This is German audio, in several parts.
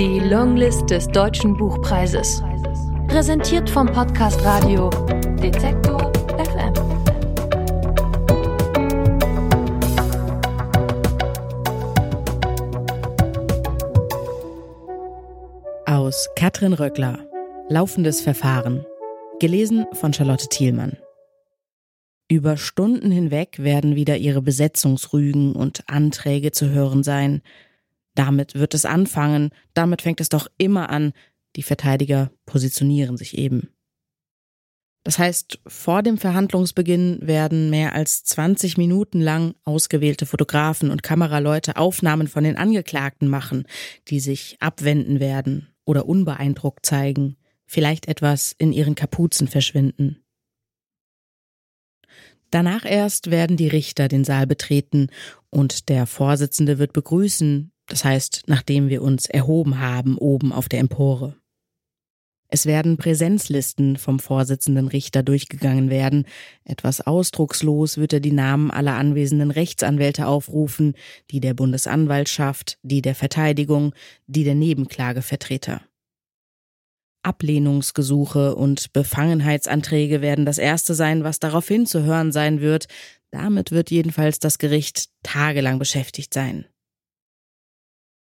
Die Longlist des Deutschen Buchpreises. Präsentiert vom Podcast Radio Detektor FM. Aus Katrin Röckler. Laufendes Verfahren. Gelesen von Charlotte Thielmann. Über Stunden hinweg werden wieder ihre Besetzungsrügen und Anträge zu hören sein. Damit wird es anfangen, damit fängt es doch immer an, die Verteidiger positionieren sich eben. Das heißt, vor dem Verhandlungsbeginn werden mehr als 20 Minuten lang ausgewählte Fotografen und Kameraleute Aufnahmen von den Angeklagten machen, die sich abwenden werden oder unbeeindruckt zeigen, vielleicht etwas in ihren Kapuzen verschwinden. Danach erst werden die Richter den Saal betreten und der Vorsitzende wird begrüßen, das heißt, nachdem wir uns erhoben haben oben auf der Empore. Es werden Präsenzlisten vom Vorsitzenden Richter durchgegangen werden. Etwas ausdruckslos wird er die Namen aller anwesenden Rechtsanwälte aufrufen, die der Bundesanwaltschaft, die der Verteidigung, die der Nebenklagevertreter. Ablehnungsgesuche und Befangenheitsanträge werden das erste sein, was daraufhin zu hören sein wird. Damit wird jedenfalls das Gericht tagelang beschäftigt sein.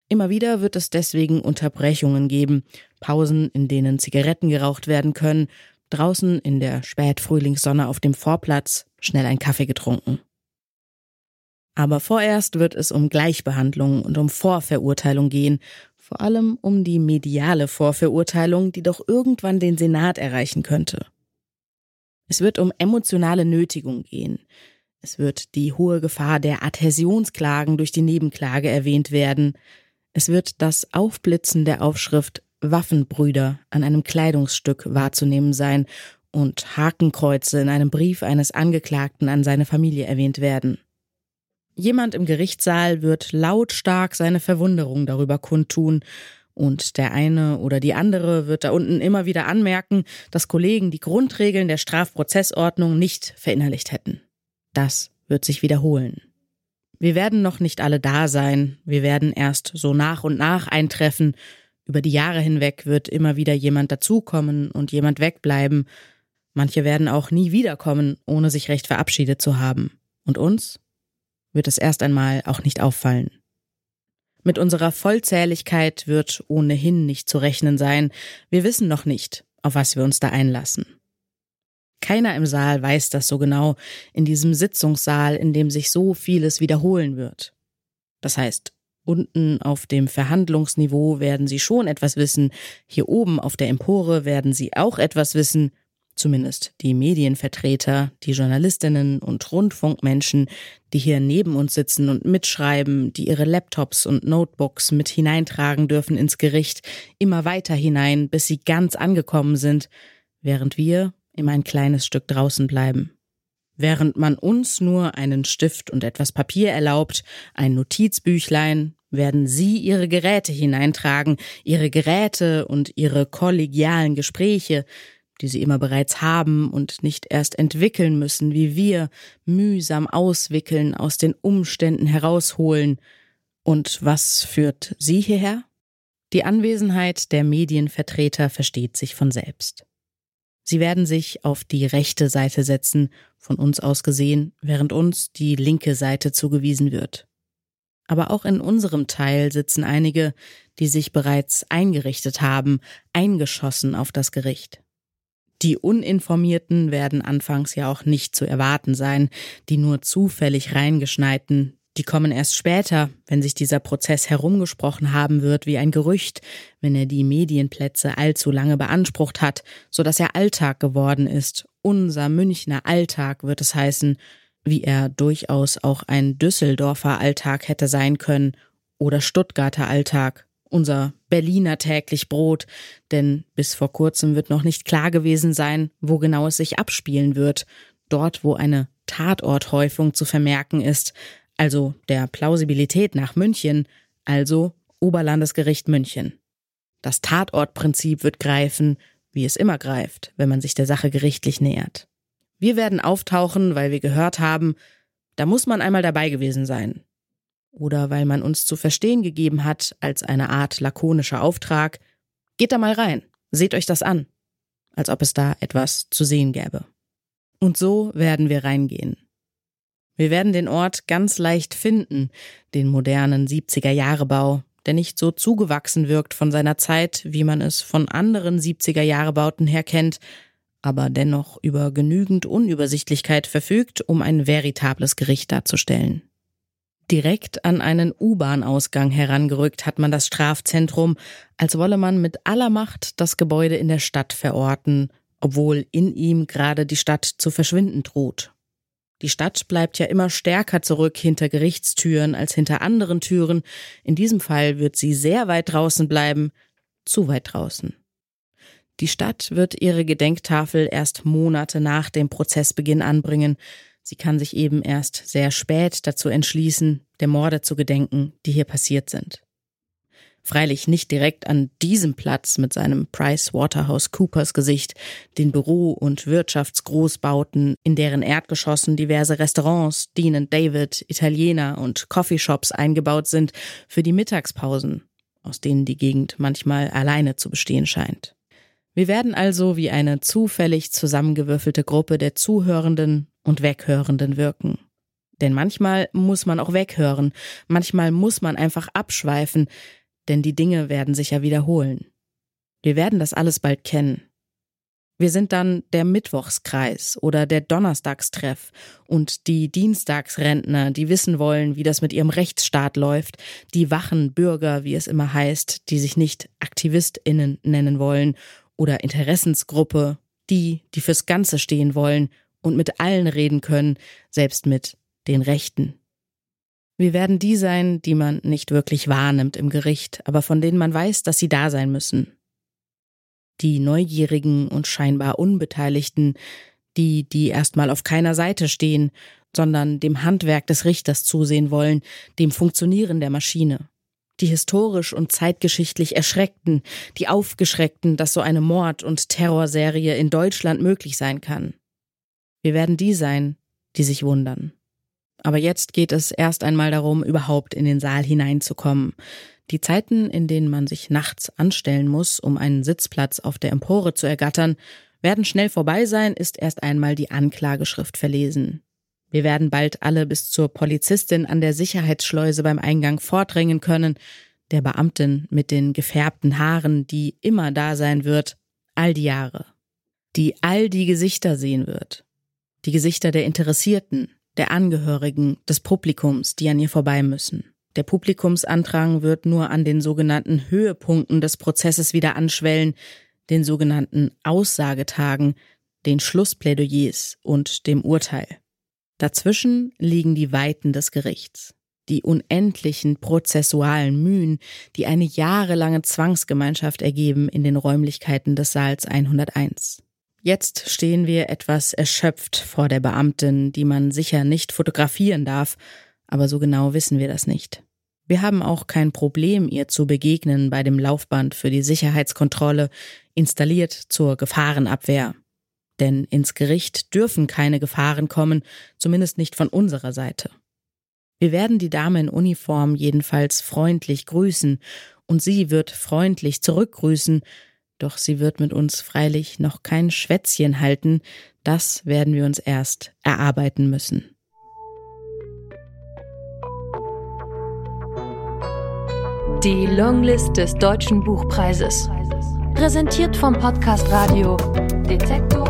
Immer wieder wird es deswegen Unterbrechungen geben, Pausen, in denen Zigaretten geraucht werden können, draußen in der Spätfrühlingssonne auf dem Vorplatz schnell ein Kaffee getrunken. Aber vorerst wird es um Gleichbehandlung und um Vorverurteilung gehen, vor allem um die mediale Vorverurteilung, die doch irgendwann den Senat erreichen könnte. Es wird um emotionale Nötigung gehen. Es wird die hohe Gefahr der Adhäsionsklagen durch die Nebenklage erwähnt werden. Es wird das Aufblitzen der Aufschrift Waffenbrüder an einem Kleidungsstück wahrzunehmen sein und Hakenkreuze in einem Brief eines Angeklagten an seine Familie erwähnt werden. Jemand im Gerichtssaal wird lautstark seine Verwunderung darüber kundtun, und der eine oder die andere wird da unten immer wieder anmerken, dass Kollegen die Grundregeln der Strafprozessordnung nicht verinnerlicht hätten. Das wird sich wiederholen. Wir werden noch nicht alle da sein, wir werden erst so nach und nach eintreffen, über die Jahre hinweg wird immer wieder jemand dazukommen und jemand wegbleiben, manche werden auch nie wiederkommen, ohne sich recht verabschiedet zu haben. Und uns? wird es erst einmal auch nicht auffallen. Mit unserer Vollzähligkeit wird ohnehin nicht zu rechnen sein. Wir wissen noch nicht, auf was wir uns da einlassen. Keiner im Saal weiß das so genau, in diesem Sitzungssaal, in dem sich so vieles wiederholen wird. Das heißt, unten auf dem Verhandlungsniveau werden Sie schon etwas wissen, hier oben auf der Empore werden Sie auch etwas wissen, zumindest die Medienvertreter, die Journalistinnen und Rundfunkmenschen, die hier neben uns sitzen und mitschreiben, die ihre Laptops und Notebooks mit hineintragen dürfen ins Gericht, immer weiter hinein, bis sie ganz angekommen sind, während wir immer ein kleines Stück draußen bleiben. Während man uns nur einen Stift und etwas Papier erlaubt, ein Notizbüchlein, werden Sie Ihre Geräte hineintragen, Ihre Geräte und Ihre kollegialen Gespräche, die sie immer bereits haben und nicht erst entwickeln müssen, wie wir mühsam auswickeln, aus den Umständen herausholen. Und was führt sie hierher? Die Anwesenheit der Medienvertreter versteht sich von selbst. Sie werden sich auf die rechte Seite setzen, von uns aus gesehen, während uns die linke Seite zugewiesen wird. Aber auch in unserem Teil sitzen einige, die sich bereits eingerichtet haben, eingeschossen auf das Gericht. Die Uninformierten werden anfangs ja auch nicht zu erwarten sein, die nur zufällig reingeschneiten, die kommen erst später, wenn sich dieser Prozess herumgesprochen haben wird wie ein Gerücht, wenn er die Medienplätze allzu lange beansprucht hat, so dass er Alltag geworden ist. Unser Münchner Alltag wird es heißen, wie er durchaus auch ein Düsseldorfer Alltag hätte sein können oder Stuttgarter Alltag unser Berliner täglich Brot, denn bis vor kurzem wird noch nicht klar gewesen sein, wo genau es sich abspielen wird, dort wo eine Tatorthäufung zu vermerken ist, also der Plausibilität nach München, also Oberlandesgericht München. Das Tatortprinzip wird greifen, wie es immer greift, wenn man sich der Sache gerichtlich nähert. Wir werden auftauchen, weil wir gehört haben, da muss man einmal dabei gewesen sein. oder weil man uns zu verstehen gegeben hat als eine Art lakonischer Auftrag, geht da mal rein, seht euch das an, als ob es da etwas zu sehen gäbe. Und so werden wir reingehen. Wir werden den Ort ganz leicht finden, den modernen 70er Jahre Bau, der nicht so zugewachsen wirkt von seiner Zeit, wie man es von anderen 70er Jahre Bauten her kennt, aber dennoch über genügend Unübersichtlichkeit verfügt, um ein veritables Gericht darzustellen. Direkt an einen U-Bahn-Ausgang herangerückt hat man das Strafzentrum, als wolle man mit aller Macht das Gebäude in der Stadt verorten, obwohl in ihm gerade die Stadt zu verschwinden droht. Die Stadt bleibt ja immer stärker zurück hinter Gerichtstüren als hinter anderen Türen. In diesem Fall wird sie sehr weit draußen bleiben, zu weit draußen. Die Stadt wird ihre Gedenktafel erst Monate nach dem Prozessbeginn anbringen. Sie kann sich eben erst sehr spät dazu entschließen, der Morde zu gedenken, die hier passiert sind. Freilich nicht direkt an diesem Platz mit seinem Price Waterhouse Coopers Gesicht, den Büro- und Wirtschaftsgroßbauten, in deren Erdgeschossen diverse Restaurants, Dean David, Italiener und Coffeeshops eingebaut sind für die Mittagspausen, aus denen die Gegend manchmal alleine zu bestehen scheint. Wir werden also wie eine zufällig zusammengewürfelte Gruppe der Zuhörenden und Weghörenden wirken. Denn manchmal muss man auch weghören, manchmal muss man einfach abschweifen, denn die Dinge werden sich ja wiederholen. Wir werden das alles bald kennen. Wir sind dann der Mittwochskreis oder der Donnerstagstreff und die Dienstagsrentner, die wissen wollen, wie das mit ihrem Rechtsstaat läuft, die wachen Bürger, wie es immer heißt, die sich nicht Aktivistinnen nennen wollen oder Interessensgruppe, die, die fürs Ganze stehen wollen und mit allen reden können, selbst mit den Rechten. Wir werden die sein, die man nicht wirklich wahrnimmt im Gericht, aber von denen man weiß, dass sie da sein müssen. Die Neugierigen und scheinbar Unbeteiligten, die, die erstmal auf keiner Seite stehen, sondern dem Handwerk des Richters zusehen wollen, dem Funktionieren der Maschine. Die historisch und zeitgeschichtlich Erschreckten, die Aufgeschreckten, dass so eine Mord- und Terrorserie in Deutschland möglich sein kann. Wir werden die sein, die sich wundern. Aber jetzt geht es erst einmal darum, überhaupt in den Saal hineinzukommen. Die Zeiten, in denen man sich nachts anstellen muss, um einen Sitzplatz auf der Empore zu ergattern, werden schnell vorbei sein, ist erst einmal die Anklageschrift verlesen. Wir werden bald alle bis zur Polizistin an der Sicherheitsschleuse beim Eingang vordringen können, der Beamtin mit den gefärbten Haaren, die immer da sein wird, all die Jahre, die all die Gesichter sehen wird, die Gesichter der Interessierten, der Angehörigen, des Publikums, die an ihr vorbei müssen. Der Publikumsandrang wird nur an den sogenannten Höhepunkten des Prozesses wieder anschwellen, den sogenannten Aussagetagen, den Schlussplädoyers und dem Urteil. Dazwischen liegen die Weiten des Gerichts, die unendlichen prozessualen Mühen, die eine jahrelange Zwangsgemeinschaft ergeben in den Räumlichkeiten des Saals 101. Jetzt stehen wir etwas erschöpft vor der Beamtin, die man sicher nicht fotografieren darf, aber so genau wissen wir das nicht. Wir haben auch kein Problem, ihr zu begegnen bei dem Laufband für die Sicherheitskontrolle, installiert zur Gefahrenabwehr. Denn ins Gericht dürfen keine Gefahren kommen, zumindest nicht von unserer Seite. Wir werden die Dame in Uniform jedenfalls freundlich grüßen, und sie wird freundlich zurückgrüßen, doch sie wird mit uns freilich noch kein Schwätzchen halten, das werden wir uns erst erarbeiten müssen. Die Longlist des Deutschen Buchpreises. Präsentiert vom Podcast Radio Detektor